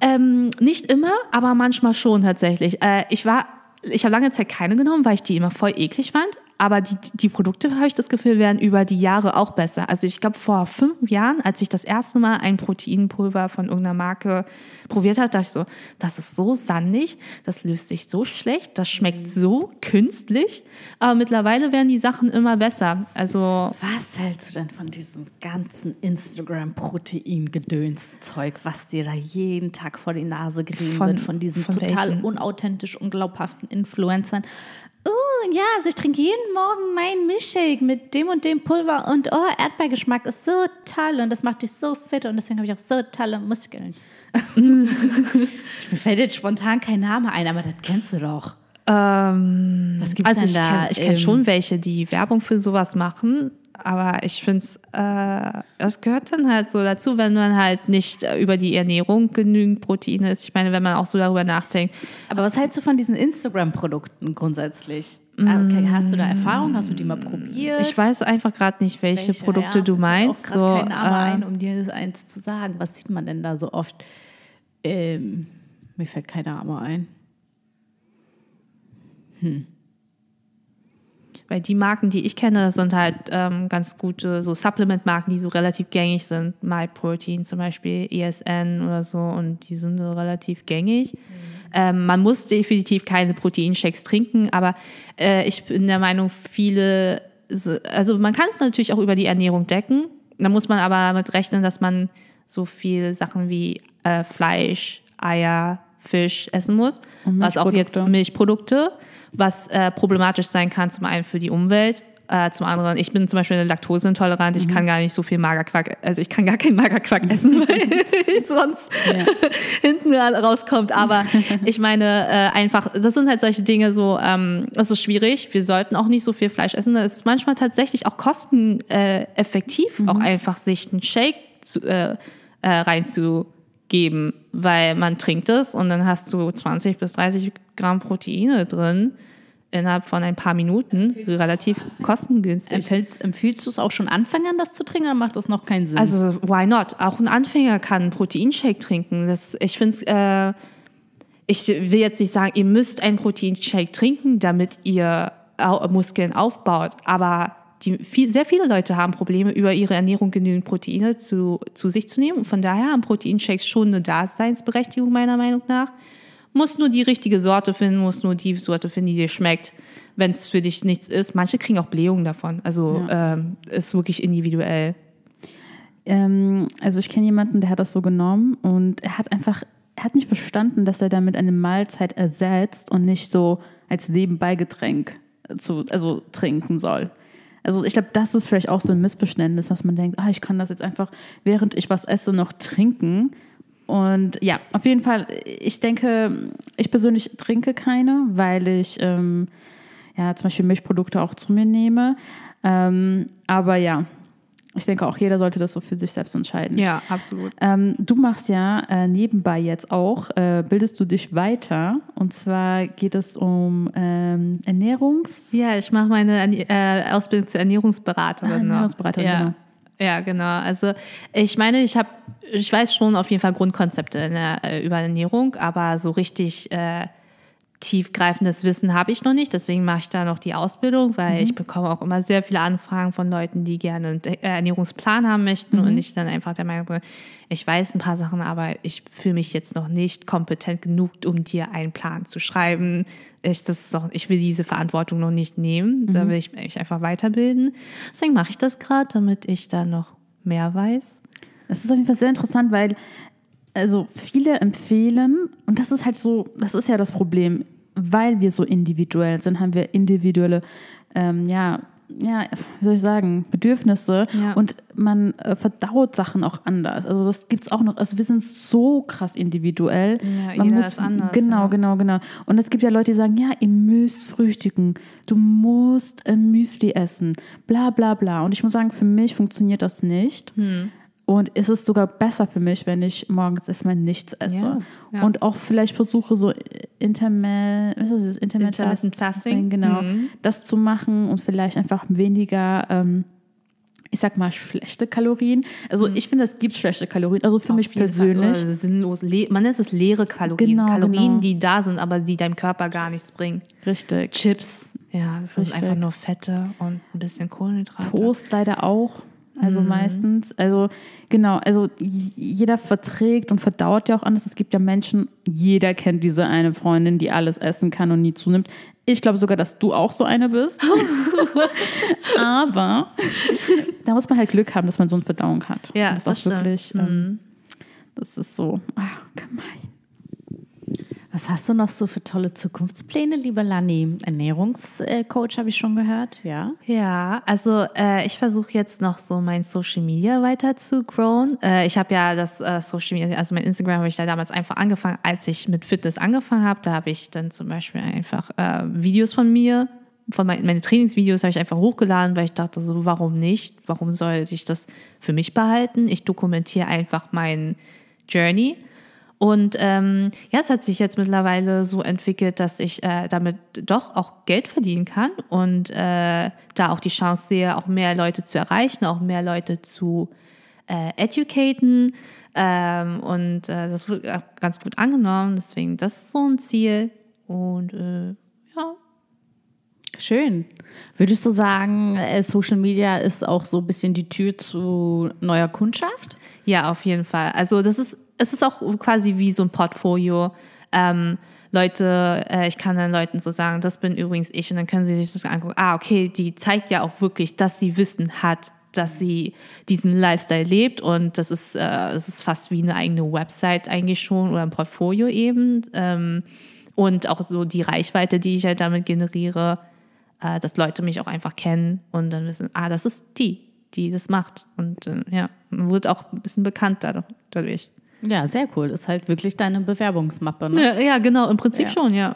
Ähm, nicht immer, aber manchmal schon tatsächlich. Äh, ich war, ich habe lange Zeit keine genommen, weil ich die immer voll eklig fand. Aber die, die Produkte, habe ich das Gefühl, werden über die Jahre auch besser. Also ich glaube, vor fünf Jahren, als ich das erste Mal ein Proteinpulver von irgendeiner Marke probiert habe, dachte ich so, das ist so sandig, das löst sich so schlecht, das schmeckt so künstlich. Aber mittlerweile werden die Sachen immer besser. Also Was hältst du denn von diesem ganzen Instagram-Protein-Gedöns-Zeug, was dir da jeden Tag vor die Nase gerieben Von- wird, von diesen von total welchen? unauthentisch, unglaubhaften Influencern? Oh, ja, also ich trinke jeden Morgen meinen Milchshake mit dem und dem Pulver und oh, Erdbeergeschmack ist so toll und das macht dich so fit und deswegen habe ich auch so tolle Muskeln. Mir fällt jetzt spontan kein Name ein, aber das kennst du doch. Ähm, Was gibt's also denn da? kenn- Ich kenne Ähm, schon welche, die Werbung für sowas machen, aber ich finde es, äh, das gehört dann halt so dazu, wenn man halt nicht äh, über die Ernährung genügend Proteine isst. Ich meine, wenn man auch so darüber nachdenkt, Aber was hältst du von diesen Instagram-Produkten grundsätzlich? Okay, hast du da Erfahrung? Hast du die mal probiert? ich weiß einfach gerade nicht, welche, Produkte ja, du meinst. Auch So, grad kein Name äh, ein, um dir eins zu sagen. Was sieht man denn da so oft? Ähm, mir fällt kein Name ein. Weil die Marken, die ich kenne, das sind halt ähm, ganz gute so Supplement-Marken, die so relativ gängig sind. MyProtein zum Beispiel, ESN oder so und die sind so relativ gängig. Ähm, man muss definitiv keine Proteinshakes trinken, aber äh, ich bin der Meinung, viele, so- also man kann es natürlich auch über die Ernährung decken. Da muss man aber damit rechnen, dass man so viel Sachen wie äh, Fleisch, Eier, Fisch essen muss, was auch jetzt Milchprodukte. Was äh, problematisch sein kann, zum einen für die Umwelt, äh, zum anderen, ich bin zum Beispiel eine Laktoseintolerant, ich kann gar nicht so viel Magerquark, also ich kann gar keinen Magerquark essen, weil sonst hinten rauskommt. Aber ich meine, äh, einfach, das sind halt solche Dinge so, ähm, das ist schwierig. Wir sollten auch nicht so viel Fleisch essen. Es ist manchmal tatsächlich auch kosteneffektiv, äh, effektiv, auch einfach sich einen Shake zu, äh, äh, reinzugeben, weil man trinkt es und dann hast du 20 bis 30 Gramm Proteine drin innerhalb von ein paar Minuten, relativ kostengünstig. Empfiehlst, empfiehlst du es auch schon Anfängern, das zu trinken, oder macht das noch keinen Sinn? Also, why not? Auch ein Anfänger kann einen Proteinshake trinken. Das, ich finde äh, ich will jetzt nicht sagen, ihr müsst einen Proteinshake trinken, damit ihr Muskeln aufbaut. Aber die, viel, sehr viele Leute haben Probleme, über ihre Ernährung genügend Proteine zu, zu sich zu nehmen. Und von daher haben Proteinshakes schon eine Daseinsberechtigung, meiner Meinung nach. Muss nur die richtige Sorte finden, muss nur die Sorte finden, die dir schmeckt. Wenn es für dich nichts ist. Manche kriegen auch Blähungen davon. Also ähm, ist wirklich individuell. Ähm, also ich kenne jemanden, der hat das so genommen und er hat einfach, er hat nicht verstanden, dass er damit eine Mahlzeit ersetzt und nicht so als Nebenbeigetränk zu, also trinken soll. Also ich glaube, das ist vielleicht auch so ein Missverständnis, dass man denkt, ah, ich kann das jetzt einfach, während ich was esse, noch trinken. Und ja, auf jeden Fall, ich denke, ich persönlich trinke keine, weil ich ähm, ja zum Beispiel Milchprodukte auch zu mir nehme. Ähm, aber ja, ich denke auch, jeder sollte das so für sich selbst entscheiden. Ja, absolut. Ähm, du machst ja äh, nebenbei jetzt auch, äh, bildest du dich weiter. Und zwar geht es um ähm, Ernährungs... Ja, ich mache meine äh, Ausbildung zur Ernährungsberaterin. Ah. Ernährungsberaterin, ja. genau. Ja, genau. Also ich meine, ich habe, ich weiß schon auf jeden Fall Grundkonzepte der, äh, über Ernährung, aber so richtig äh, tiefgreifendes Wissen habe ich noch nicht. Deswegen mache ich da noch die Ausbildung, weil ich bekomme auch immer sehr viele Anfragen von Leuten, die gerne einen äh, Ernährungsplan haben möchten und ich dann einfach der Meinung bin, ich weiß ein paar Sachen, aber ich fühle mich jetzt noch nicht kompetent genug, um dir einen Plan zu schreiben. Ich, das ist doch, ich will diese Verantwortung noch nicht nehmen. Da will ich mich einfach weiterbilden. Deswegen mache ich das gerade, damit ich da noch mehr weiß. Das ist auf jeden Fall sehr interessant, weil also viele empfehlen, und das ist halt so, das ist ja das Problem, weil wir so individuell sind, haben wir individuelle ähm, ja, ja, wie soll ich sagen, Bedürfnisse Ja. und man äh, verdaut Sachen auch anders. Also das gibt es auch noch, also wir sind so krass individuell. Ja, man jeder muss, ist anders, Genau, ja. genau, genau. Und es gibt ja Leute, die sagen, ja, ihr müsst frühstücken, du musst äh, Müsli essen, bla bla bla. Und ich muss sagen, für mich funktioniert das nicht. Hm. Und es ist sogar besser für mich, wenn ich morgens erstmal nichts esse. Ja, ja. Und auch vielleicht versuche, so Intermittent, was ist das? Intermittent Intermittent Fasting. Genau. Mhm. Das zu machen und vielleicht einfach weniger, ähm, ich sag mal, schlechte Kalorien. Also ich finde, es gibt schlechte Kalorien. Also für mich Mhm. Auf Fall, persönlich. äh, sinnlos. Le man nennt es leere Kalorien. Genau, Kalorien, genau. die da sind, aber die deinem Körper gar nichts bringen. Richtig. Chips, ja, das sind Richtig. einfach nur Fette und ein bisschen Kohlenhydrate. Toast leider auch. Also Mhm. meistens. Also genau, also jeder verträgt und verdaut ja auch anders. Es gibt ja Menschen, jeder kennt diese eine Freundin, die alles essen kann und nie zunimmt. Ich glaube sogar, dass du auch so eine bist. Aber da muss man halt Glück haben, dass man so eine Verdauung hat. Ja, und das, das auch stimmt. Mhm. wirklich, ähm, das ist so, ah, gemein. Was hast du noch so für tolle Zukunftspläne, lieber Lani? Ernährungscoach habe ich schon gehört, ja. Ja, also äh, ich versuche jetzt noch so mein Social Media weiter zu growen. Äh, ich habe ja das äh, Social Media, also mein Instagram habe ich da damals einfach angefangen, als ich mit Fitness angefangen habe. Da habe ich dann zum Beispiel einfach äh, Videos von mir, von mein, meine Trainingsvideos habe ich einfach hochgeladen, weil ich dachte so, warum nicht? Warum sollte ich das für mich behalten? Ich dokumentiere einfach meinen Journey. Und ähm, ja, es hat sich jetzt mittlerweile so entwickelt, dass ich äh, damit doch auch Geld verdienen kann und äh, da auch die Chance sehe, auch mehr Leute zu erreichen, auch mehr Leute zu äh, educaten. Ähm, und äh, das wird auch ganz gut angenommen. Deswegen, das ist so ein Ziel. Und äh, ja, Schön. Würdest du sagen, äh, Social Media ist auch so ein bisschen die Tür zu neuer Kundschaft? Ja, auf jeden Fall. Also das ist, es ist auch quasi wie so ein Portfolio. Ähm, Leute, äh, ich kann dann Leuten so sagen, das bin übrigens ich und dann können sie sich das angucken. Ah, okay, die zeigt ja auch wirklich, dass sie Wissen hat, dass sie diesen Lifestyle lebt und das ist, äh, es ist fast wie eine eigene Website eigentlich schon oder ein Portfolio eben. Ähm, und auch so die Reichweite, die ich halt damit generiere, äh, dass Leute mich auch einfach kennen und dann wissen, ah, das ist die, die das macht. Und äh, ja, man wird auch ein bisschen bekannt dadurch. Ja, sehr cool. Ist halt wirklich deine Bewerbungsmappe. Ne? Ja, ja, genau, im Prinzip Ja. schon, ja.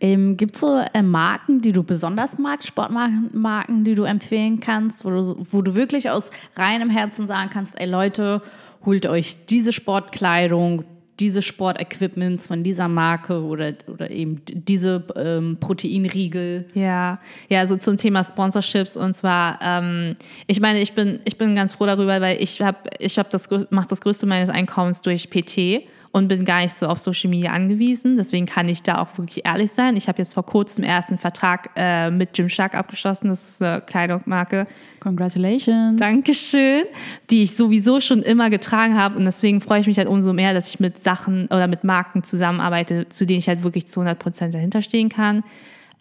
Ähm, Gibt es so äh, Marken, die du besonders magst, Sportmarken, Marken, die du empfehlen kannst, wo du, wo du wirklich aus reinem Herzen sagen kannst, ey Leute, holt euch diese Sportkleidung, diese Sportequipments von dieser Marke oder, oder eben diese ähm, Proteinriegel. Ja, ja, so zum Thema Sponsorships und zwar, ähm, ich meine, ich bin, ich bin ganz froh darüber, weil ich habe, ich habe das, mache das größte meines Einkommens durch PT und bin gar nicht so auf Social Media angewiesen. Deswegen kann ich da auch wirklich ehrlich sein. Ich habe jetzt vor kurzem erst einen Vertrag äh, mit Gymshark abgeschlossen. Das ist eine Kleidungsmarke. Congratulations. Dankeschön, die ich sowieso schon immer getragen habe. Und deswegen freue ich mich halt umso mehr, dass ich mit Sachen oder mit Marken zusammenarbeite, zu denen ich halt wirklich zu 100 Prozent dahinter stehen kann.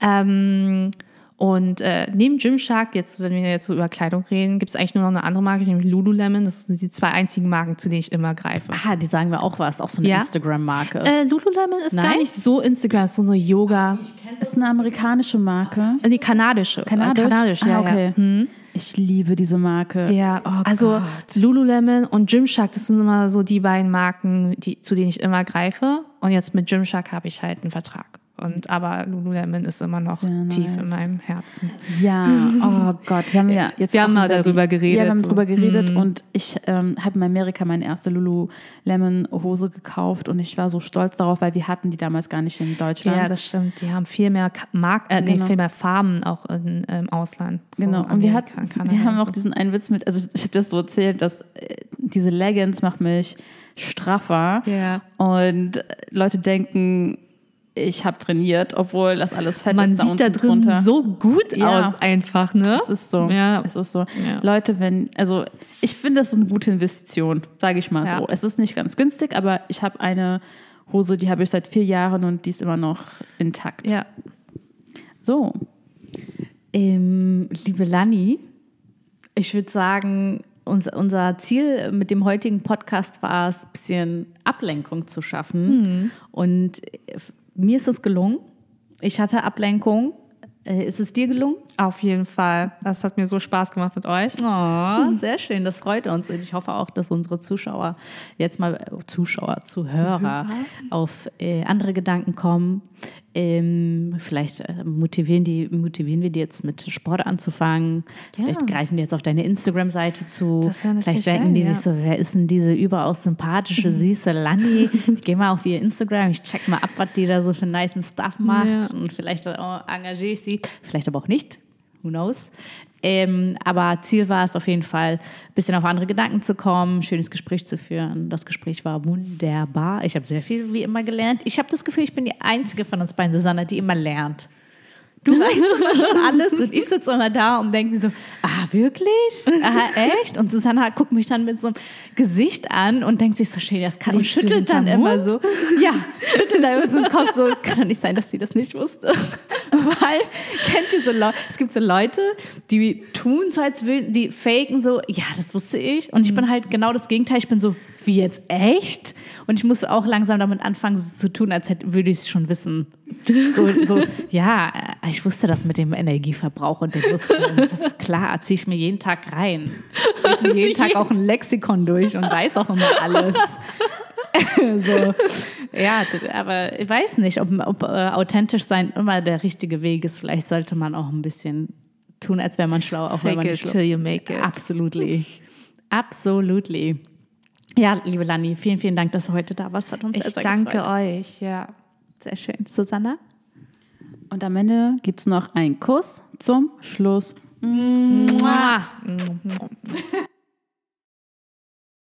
Ähm, und äh, neben Gymshark, jetzt, wenn wir jetzt so über Kleidung reden, gibt es eigentlich nur noch eine andere Marke, nämlich Lululemon. Das sind die zwei einzigen Marken, zu denen ich immer greife. Ah, die sagen mir auch was, auch so eine Ja? Instagram-Marke. Äh, Lululemon ist gar Nein? nicht so Instagram, ist so eine Yoga. Ist eine amerikanische Marke. Äh, Nee, kanadische. Kanadisch? Äh, kanadisch, ja, ah, okay. ja. Ich liebe diese Marke. Ja, oh also Gott. Lululemon und Gymshark, das sind immer so die beiden Marken, die, zu denen ich immer greife. Und jetzt mit Gymshark habe ich halt einen Vertrag. Und aber Lululemon ist immer noch Sehr tief nice. in meinem Herzen. Ja, oh Gott, wir haben ja jetzt Wir haben mal die- darüber geredet, Ja, wir haben so. darüber geredet und ich ähm, habe in Amerika meine erste Lululemon Hose gekauft und ich war so stolz darauf, weil wir hatten die damals gar nicht in Deutschland. Ja, das stimmt. Die haben viel mehr Mark äh, nee, Genau. viel mehr Farben auch in, im Ausland. So Genau, und wir, hatten, Kanada wir haben auch diesen einen Witz mit, also ich habe das so erzählt, dass äh, diese Leggings macht mich straffer Ja. und äh, Leute denken, ich habe trainiert, obwohl das alles fett Man ist da sieht da unten drin drunter. so gut Ja. aus einfach, ne? Es ist so. Ja. Es ist so. Ja. Leute, wenn, also ich finde, das ist eine gute Investition, sage ich mal Ja. so. Es ist nicht ganz günstig, aber ich habe eine Hose, die habe ich seit vier Jahren und die ist immer noch intakt. Ja. So. Ähm, liebe Lani, ich würde sagen, unser, unser Ziel mit dem heutigen Podcast war es, ein bisschen Ablenkung zu schaffen. Und äh, mir ist es gelungen. Ich hatte Ablenkung. Äh, ist es dir gelungen? Auf jeden Fall. Das hat mir so Spaß gemacht mit euch. Oh, sehr schön, das freut uns. Und ich hoffe auch, dass unsere Zuschauer jetzt mal, Zuschauer, Zuhörer, Zuhörer. auf äh, andere Gedanken kommen. Ähm, vielleicht äh, motivieren, die, motivieren wir die jetzt mit Sport anzufangen. Ja. Vielleicht greifen die jetzt auf deine Instagram-Seite zu. Ja vielleicht denken geil, die ja. sich so, wer ist denn diese überaus sympathische, süße Lani? ich gehe mal auf ihr Instagram, ich check mal ab, was die da so für nice Stuff macht. Und vielleicht oh, engagiere ich sie, vielleicht aber auch nicht. Who knows? Ähm, aber Ziel war es auf jeden Fall, ein bisschen auf andere Gedanken zu kommen, schönes Gespräch zu führen. Das Gespräch war wunderbar. Ich habe sehr viel wie immer gelernt. Ich habe das Gefühl, ich bin die einzige von uns beiden, Susanne, die immer lernt. Du weißt immer schon alles und ich sitze immer da und denke mir so, ah, wirklich? Ah, echt? Und Susanna guckt mich dann mit so einem Gesicht an und denkt sich so, schön, das kann und schüttelt dann immer so. Ja, schüttelt dann immer so den Kopf so, es kann doch nicht sein, dass sie das nicht wusste. Weil, kennt ihr so Leute, es gibt so Leute, die tun so, als würden, die faken so, ja, das wusste ich. Und ich bin halt genau das Gegenteil, ich bin so, wie jetzt echt? Und ich musste auch langsam damit anfangen, so zu tun, als hätte, würde ich es schon wissen. So, so, ja, ich wusste das mit dem Energieverbrauch und dem Muskeln. Das ist klar, ziehe ich mir jeden Tag rein. Ich lese mir jeden Tag auch ein Lexikon durch und weiß auch immer alles. so, ja, aber ich weiß nicht, ob, ob äh, authentisch sein immer der richtige Weg ist. Vielleicht sollte man auch ein bisschen tun, als wäre man schlau, auch Fake wenn man it schlau. till you make it. Absolutely. Absolutely. Ja, liebe Lani, vielen, vielen Dank, dass du heute da warst. Hat uns ich sehr, sehr danke gefreut. euch, ja. Sehr schön. Susanna? Und am Ende gibt es noch einen Kuss zum Schluss. Mua.